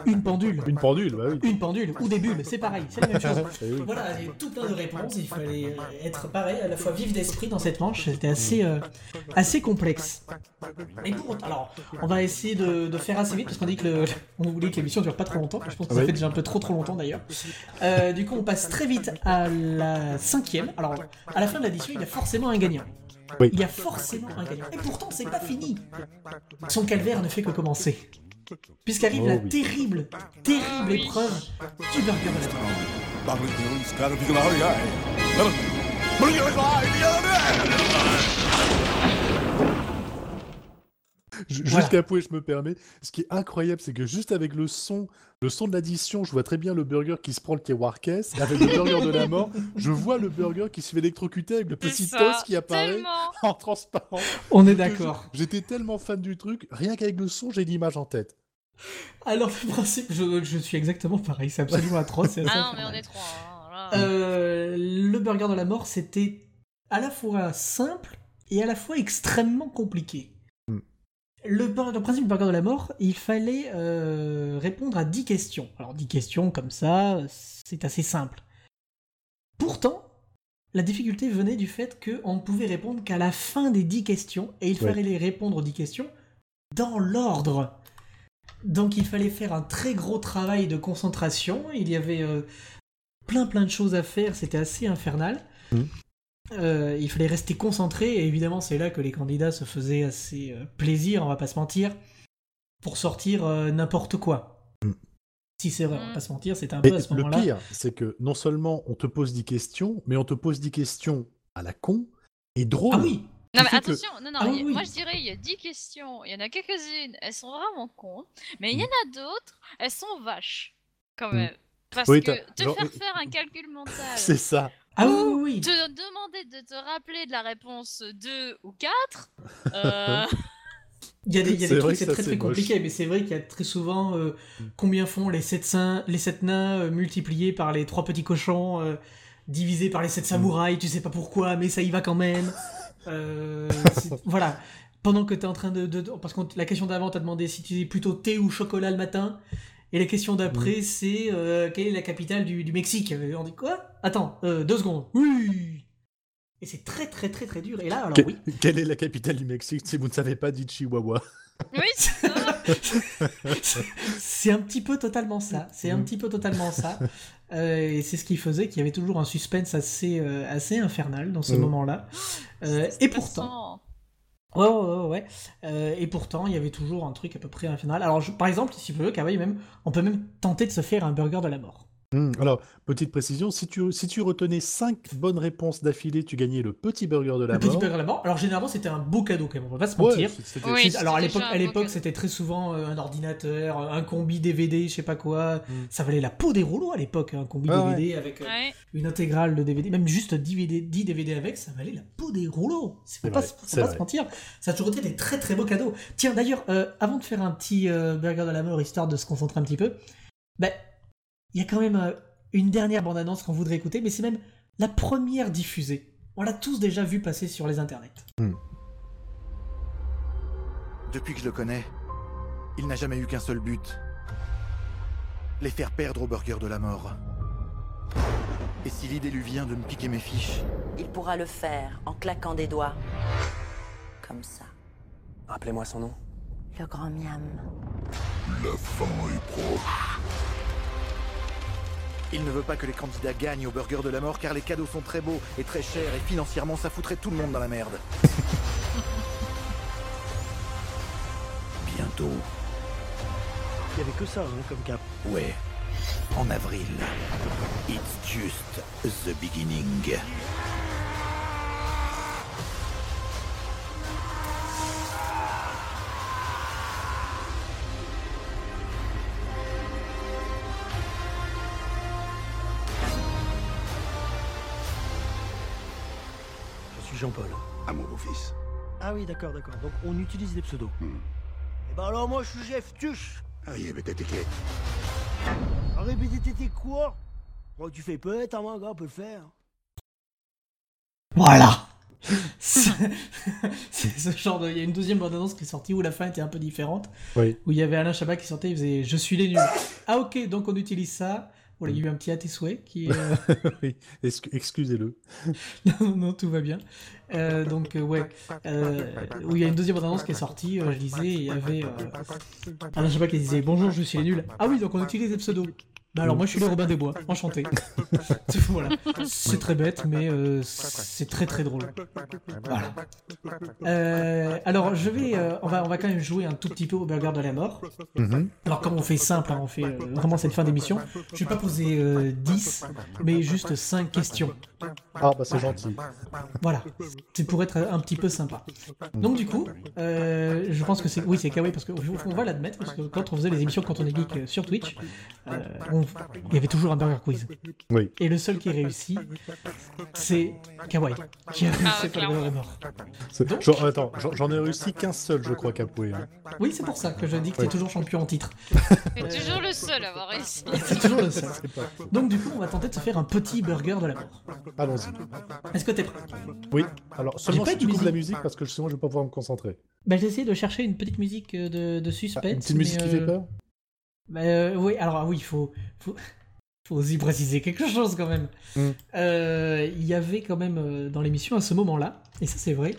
Speaker 5: Une pendule.
Speaker 6: Une pendule, bah oui.
Speaker 5: Une pendule ou des bulles, c'est pareil, c'est la même chose.
Speaker 6: Eh oui.
Speaker 5: Voilà, il y a tout plein de réponses, il fallait euh, être pareil, à la fois vif d'esprit dans cette manche, c'était assez, euh, assez complexe. Et pour alors, on va essayer de, de faire assez vite parce qu'on dit que le, on voulait que l'émission dure pas trop longtemps, je pense que ça
Speaker 6: Oui.
Speaker 5: fait déjà un peu trop trop longtemps d'ailleurs. Euh, du coup, on passe très vite à la cinquième. Alors, à la fin de l'édition, il y a forcément un gagnant.
Speaker 6: Oui.
Speaker 5: Il y a forcément un gagnant. Et pourtant, c'est pas fini. Son calvaire ne fait que commencer. Puisqu'arrive
Speaker 6: Oh
Speaker 5: la
Speaker 6: oui.
Speaker 5: terrible, terrible épreuve du burger de la mort. Voilà.
Speaker 6: Jusqu'à point je me permets. Ce qui est incroyable, c'est que juste avec le son, le son de l'addition, je vois très bien le burger qui se prend le Kewarkes. Avec le burger de la mort, je vois le burger qui se fait électrocuter avec le petit
Speaker 7: ça,
Speaker 6: toast qui apparaît
Speaker 7: tellement.
Speaker 6: en transparent.
Speaker 5: On est d'accord.
Speaker 6: J'étais tellement fan du truc, rien qu'avec le son, j'ai l'image en tête.
Speaker 5: Alors, le principe, je, je suis exactement pareil, c'est absolument atroce.
Speaker 7: Ah non mais on est trois. hein.
Speaker 5: Euh, le burger de la mort, c'était à la fois simple et à la fois extrêmement compliqué. Le, principe du burger de la mort, il fallait euh, répondre à 10 questions. Alors 10 questions comme ça, c'est assez simple. Pourtant, la difficulté venait du fait qu'on ne pouvait répondre qu'à la fin des 10 questions, et il
Speaker 6: Ouais.
Speaker 5: fallait les répondre aux 10 questions dans l'ordre. Donc il fallait faire un très gros travail de concentration, il y avait euh, plein plein de choses à faire, c'était assez infernal.
Speaker 6: Mhm.
Speaker 5: Euh, il fallait rester concentré, et évidemment c'est là que les candidats se faisaient assez euh, plaisir, on va pas se mentir, pour sortir euh, n'importe quoi.
Speaker 6: Mhm.
Speaker 5: Si c'est vrai, on va pas se mentir, c'était un
Speaker 6: Mais
Speaker 5: peu à ce
Speaker 6: le pire, c'est que non seulement on te pose 10 questions, mais on te pose 10 questions à la con et drôle.
Speaker 5: Ah oui
Speaker 7: Non mais
Speaker 6: que-
Speaker 7: attention, non, non,
Speaker 5: Ah oui.
Speaker 7: moi je dirais il y a 10 questions, il y en a quelques-unes, elles sont vraiment cons, mais il y en a d'autres, elles sont vaches, quand
Speaker 6: Mm.
Speaker 7: même. Parce
Speaker 6: Oui,
Speaker 7: que te
Speaker 6: genre-
Speaker 7: faire faire un calcul mental,
Speaker 6: C'est ça.
Speaker 5: Ah oui,
Speaker 7: ou
Speaker 5: oui, oui.
Speaker 7: te demander de te rappeler de la réponse 2 ou 4, euh,
Speaker 5: Il y a des, il y a des trucs, c'est très très
Speaker 6: moche.
Speaker 5: compliqué, mais c'est vrai qu'il y a très souvent euh, combien font les 7, saints, les sept nains euh, multipliés par les trois petits cochons, euh, divisés par les 7 samouraïs, tu sais pas pourquoi, mais ça y va quand même. Euh, voilà. Pendant que tu es en train de. de- de- parce que la question d'avant t'a demandé si tu es plutôt thé ou chocolat le matin. Et la question d'après, c'est euh, quelle est la capitale du, du Mexique? Euh, On dit quoi? Attends, euh, deux secondes. Oui Et c'est très très très très dur. Et là, alors
Speaker 6: Que-
Speaker 5: oui.
Speaker 6: Quelle est la capitale du Mexique? Si vous ne savez pas, dites Chihuahua.
Speaker 7: oui, c'est
Speaker 5: un petit peu totalement ça. C'est un
Speaker 6: Mm.
Speaker 5: petit peu totalement ça. Euh, et c'est ce qui faisait qu'il y avait toujours un suspense assez, euh, assez infernal dans ce
Speaker 6: Mm.
Speaker 5: moment-là. Euh, et pourtant. Ouais, ouais, ouais. Euh, et pourtant, il y avait toujours un truc à peu près infernal. Alors, par exemple, si veux, Kawaii, même, on peut même tenter de se faire un burger de la mort.
Speaker 6: Hmm, Alors, petite précision, si tu, si tu retenais 5 bonnes réponses d'affilée, tu gagnais le petit burger de la
Speaker 5: Le petit
Speaker 6: mort.
Speaker 5: burger de la mort. Alors, généralement, c'était un beau cadeau quand même, on va pas se
Speaker 6: Ouais,
Speaker 5: mentir.
Speaker 6: c'était-
Speaker 7: Oui,
Speaker 5: C'est- Alors, à l'époque,
Speaker 7: déjà un
Speaker 5: à
Speaker 7: beau
Speaker 5: l'époque,
Speaker 7: cadeau.
Speaker 5: c'était très souvent euh, un ordinateur, un combi DVD, je sais pas quoi.
Speaker 6: Mm.
Speaker 5: Ça valait la peau des rouleaux à l'époque, un combi
Speaker 6: Ah
Speaker 5: DVD avec. euh,
Speaker 7: Ouais.
Speaker 5: une intégrale de DVD, même juste 10 DVD, 10 DVD avec, ça valait la peau des rouleaux. C'est
Speaker 6: C'est
Speaker 5: faut pas,
Speaker 6: vrai,
Speaker 5: se- faut
Speaker 6: c'est
Speaker 5: pas
Speaker 6: vrai.
Speaker 5: se mentir. Ça a toujours été des très très beaux cadeaux. Tiens, d'ailleurs, euh, avant de faire un petit euh, burger de la mort, histoire de se concentrer un petit peu, ben, il y a quand même euh, une dernière bande-annonce qu'on voudrait écouter, mais c'est même la première diffusée. On l'a tous déjà vu passer sur les internets.
Speaker 17: Depuis que je le connais, il n'a jamais eu qu'un seul but. Les faire perdre au burger de la mort. Et si l'idée lui vient de me piquer mes fiches,
Speaker 18: Il pourra le faire en claquant des doigts. Comme ça.
Speaker 11: Rappelez-moi son nom.
Speaker 18: Le grand miam.
Speaker 17: la fin est proche. Il ne veut pas que les candidats gagnent au burger de la mort car les cadeaux sont très beaux et très chers et financièrement ça foutrait tout le monde dans la merde. Bien Toto.
Speaker 2: Il y avait que ça hein, comme cap.
Speaker 17: Ouais. En avril. It's just the beginning.
Speaker 2: Oui, d'accord, d'accord. Donc on utilise des pseudos. Eh ben alors moi je suis Jeff Tuch.
Speaker 14: Ah, il avait été qui?
Speaker 2: Répétez t'étais quoi? Oh, tu fais peut-être, hein, moi, gars, on peut le faire.
Speaker 5: Voilà C'est c'est ce genre de. Il y a une deuxième bande-annonce qui est sortie où la fin était un peu différente.
Speaker 6: Oui.
Speaker 5: Où il y avait Alain Chabat qui sortait, il faisait Je suis les nuls. Ah ok, donc on utilise ça. Voilà, il y a eu un petit à tes souhaits qui est. euh,
Speaker 6: excusez-le.
Speaker 5: non, non, tout va bien. Euh, donc, euh, ouais. Euh, où il y a une deuxième bande-annonce qui est sortie, euh, je disais, il y avait. Euh, Alain Chabat qui disait Bonjour, je suis nuls. Ah oui, donc on utilise des pseudos. Bah alors moi je suis le Robin des Bois, enchanté. C'est- voilà. C'est très bête, mais euh, c'est très très drôle. Voilà. Euh, alors je vais, euh, on va, on va quand même jouer un tout petit peu au burger de la mort.
Speaker 6: Mhm.
Speaker 5: Alors comme on fait simple, hein, on fait euh, vraiment cette fin d'émission, je vais pas poser euh, 10, mais juste 5 questions.
Speaker 6: Ah, bah c'est gentil.
Speaker 5: Voilà, c'est pour être un petit peu sympa. Donc du coup, euh, je pense que c'est, oui c'est kawaii parce que on va l'admettre parce que quand on faisait les émissions quand on est geek sur Twitch, euh, on- il y avait toujours un burger quiz.
Speaker 6: Oui.
Speaker 5: Et le seul qui réussit, c'est kawaii qui a réussi pour le burger mort.
Speaker 6: C'est- Genre, attends, j'en ai réussi qu'un seul, je crois, Capoué. hein.
Speaker 5: Oui, c'est pour ça que je dis que tu es
Speaker 6: Ouais.
Speaker 5: toujours champion en titre.
Speaker 7: C'est toujours le seul à avoir réussi.
Speaker 5: C'est toujours le seul.
Speaker 6: C'est pas-
Speaker 5: Donc du coup, on va tenter de se faire un petit burger de la mort.
Speaker 6: Allons-y.
Speaker 5: Est-ce que t'es prêt?
Speaker 6: Oui, alors seulement
Speaker 5: pas
Speaker 6: si
Speaker 5: de
Speaker 6: tu coupes la
Speaker 5: musique.
Speaker 6: parce que sinon je vais pas pouvoir me concentrer.
Speaker 5: Bah, j'ai essayé de chercher une petite musique euh, de, de suspense.
Speaker 6: Ah, une petite musique qui fait
Speaker 5: euh,
Speaker 6: peur?
Speaker 5: Euh, oui, alors ah oui, il faut, faut, faut aussi préciser quelque chose quand même.
Speaker 6: Mm.
Speaker 5: Euh, Il y avait quand même euh, dans l'émission à ce moment-là, et ça c'est vrai,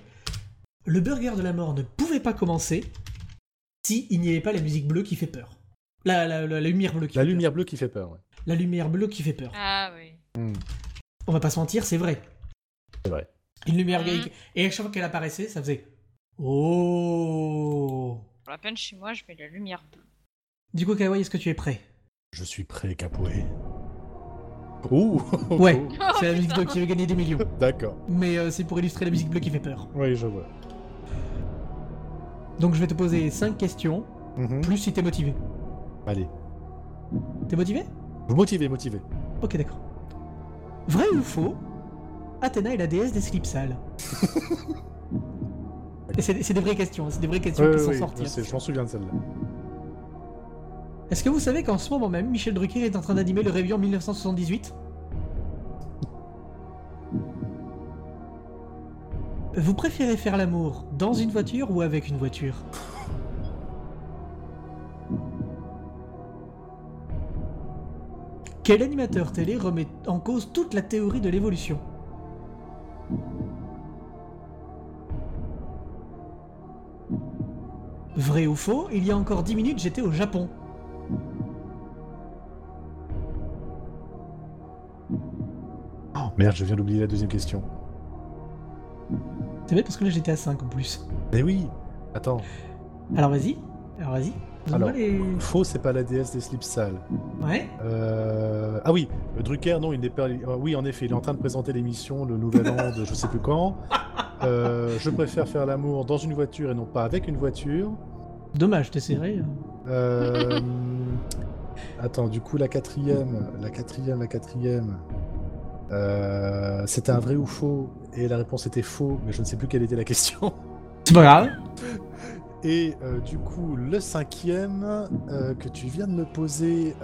Speaker 5: le burger de la mort ne pouvait pas commencer si il n'y avait pas la musique bleue qui fait peur. La, la, la- la lumière bleue qui
Speaker 6: La
Speaker 5: fait
Speaker 6: lumière bleue qui fait peur, ouais.
Speaker 5: peur. La lumière bleue qui fait peur.
Speaker 7: Ah oui.
Speaker 6: Hmm,
Speaker 5: On va pas se mentir, c'est vrai.
Speaker 6: C'est vrai.
Speaker 5: Une lumière gay. Et à chaque fois qu'elle apparaissait, ça faisait Oh
Speaker 7: Pour la peine, chez moi, je mets la lumière bleue.
Speaker 5: Du coup, Kawaii, est-ce que tu es prêt?
Speaker 6: Je suis prêt, Capoué. Ouh
Speaker 5: Ouais,
Speaker 7: Oh,
Speaker 5: c'est la musique bleue qui veut gagner des millions.
Speaker 6: D'accord.
Speaker 5: Mais euh, c'est pour illustrer la musique bleue qui fait peur.
Speaker 6: Oui, je vois.
Speaker 5: Donc je vais te poser 5 questions,
Speaker 6: Mhm.
Speaker 5: plus si t'es motivé.
Speaker 6: Allez.
Speaker 5: T'es motivé?
Speaker 6: Vous motivez, motivez.
Speaker 5: Ok, d'accord. Vrai ou faux Athéna est la déesse des slips sales? Et c'est c'est des vraies questions, hein, c'est des vraies questions
Speaker 6: Ouais,
Speaker 5: qui
Speaker 6: ouais,
Speaker 5: sont
Speaker 6: oui,
Speaker 5: sorties.
Speaker 6: je sais, je m'en souviens de celle-là.
Speaker 5: Est-ce que vous savez qu'en ce moment même, Michel Drucker est en train d'animer le Réveillon 1978 Vous préférez faire l'amour dans une voiture ou avec une voiture? Quel animateur télé remet en cause toute la théorie de l'évolution? Vrai ou faux, il y a encore 10 minutes j'étais au Japon.
Speaker 6: Merde, je viens d'oublier la deuxième question.
Speaker 5: C'est vrai parce que là j'étais à 5 en plus.
Speaker 6: Mais oui Attends.
Speaker 5: Alors vas-y, alors vas-y.
Speaker 6: Alors,
Speaker 5: les...
Speaker 6: faux, c'est pas la déesse des slips sales.
Speaker 5: Ouais.
Speaker 6: Euh, Ah oui, Drucker, non, il n'est pas. ah Oui, en effet, il est en train de présenter l'émission Le Nouvel An de je sais plus quand. Euh, je préfère faire l'amour dans une voiture et non pas avec une voiture.
Speaker 5: Dommage, t'es serré.
Speaker 6: Euh, Attends, du coup, la quatrième, la quatrième, la quatrième. Euh, C'était un vrai ou faux? Et la réponse était faux, mais je ne sais plus quelle était la question.
Speaker 5: C'est pas grave.
Speaker 6: Et euh, du coup, le cinquième euh, que tu viens de me poser.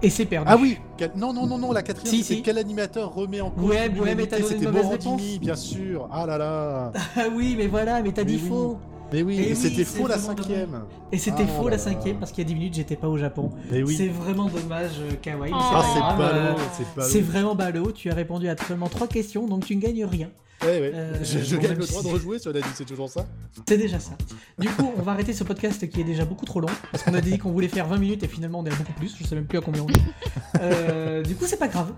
Speaker 5: Et c'est perdu.
Speaker 6: Ah oui quel- Non, non, non, non, la quatrième,
Speaker 5: Si, si.
Speaker 6: quel animateur remet en cause
Speaker 5: Ouais, ouais, mais t'as donné une
Speaker 6: C'était
Speaker 5: mauvaise
Speaker 6: Morandini,
Speaker 5: réponse.
Speaker 6: bien sûr. Ah là là
Speaker 5: Ah oui, mais voilà, mais t'as dit
Speaker 6: oui.
Speaker 5: faux.
Speaker 6: Mais oui,
Speaker 5: Et
Speaker 6: et c'était faux la cinquième.
Speaker 5: dommage. Et c'était
Speaker 6: Ah
Speaker 5: faux la cinquième parce qu'il y a 10 minutes j'étais pas au Japon.
Speaker 6: Oui.
Speaker 5: C'est vraiment dommage, euh, Kawaii.
Speaker 6: Ah, c'est
Speaker 5: grave,
Speaker 6: ballot,
Speaker 5: euh,
Speaker 6: c'est ballot.
Speaker 5: C'est vraiment ballot. Tu as répondu à seulement 3 questions donc tu ne gagnes rien.
Speaker 6: Ouais, ouais.
Speaker 5: Euh,
Speaker 6: je gagne le droit de rejouer, cela dit, c'est toujours ça
Speaker 5: C'est déjà ça. Du coup, on va arrêter ce podcast qui est déjà beaucoup trop long. Parce qu'on a dit qu'on voulait faire 20 minutes et finalement on est à beaucoup plus. Je sais même plus à combien on est. Euh, du coup, c'est pas grave.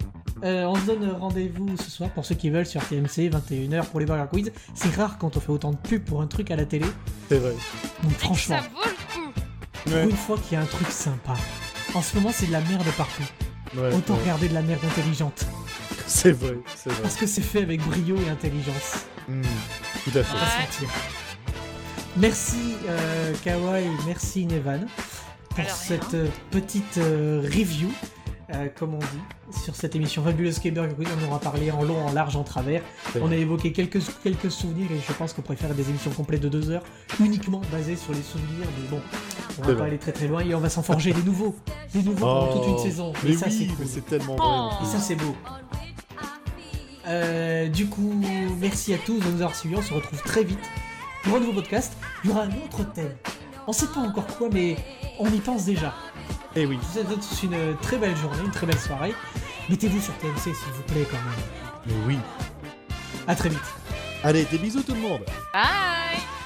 Speaker 5: Euh, on se donne rendez-vous ce soir pour ceux qui veulent sur TMC, 21h pour les Burger Quiz. C'est rare quand on fait autant de pubs pour un truc à la télé.
Speaker 6: C'est vrai.
Speaker 5: Donc franchement,
Speaker 7: Ça vaut le coup.
Speaker 5: Pour une fois qu'il y a un truc sympa. En ce moment, c'est de la merde partout.
Speaker 6: Ouais,
Speaker 5: Autant regarder de la merde intelligente.
Speaker 6: C'est vrai, c'est vrai.
Speaker 5: Parce que c'est fait avec brio et intelligence.
Speaker 6: Hmm, tout à
Speaker 5: mentir. Merci euh, Kawaii, merci Nevan pour
Speaker 7: Alors,
Speaker 5: cette euh, petite euh, review, euh, comme on dit, sur cette émission fabuleuse Quiz. On aura parlé en long, en large, en travers. On a évoqué quelques, quelques souvenirs et je pense qu'on préfère des émissions complètes de deux heures uniquement basées sur les souvenirs. Mais bon, on va pas
Speaker 6: vrai.
Speaker 5: aller très très loin et on va s'en forger des nouveaux. Des nouveaux pendant toute une saison.
Speaker 6: Mais
Speaker 5: et ça,
Speaker 6: oui,
Speaker 5: c'est cool.
Speaker 6: c'est tellement vrai. en
Speaker 5: Et ça, c'est beau. Euh, du coup, merci à tous de nous avoir suivis. On se retrouve très vite pour un nouveau podcast. Il y aura un autre thème. On sait pas encore quoi, mais on y pense déjà.
Speaker 6: Et oui.
Speaker 5: Je vous souhaite tous une très belle journée, une très belle soirée. Mettez-vous sur TMC, s'il vous plaît, quand même.
Speaker 6: Mais oui.
Speaker 5: À très vite.
Speaker 6: Allez, des bisous tout le monde.
Speaker 7: Bye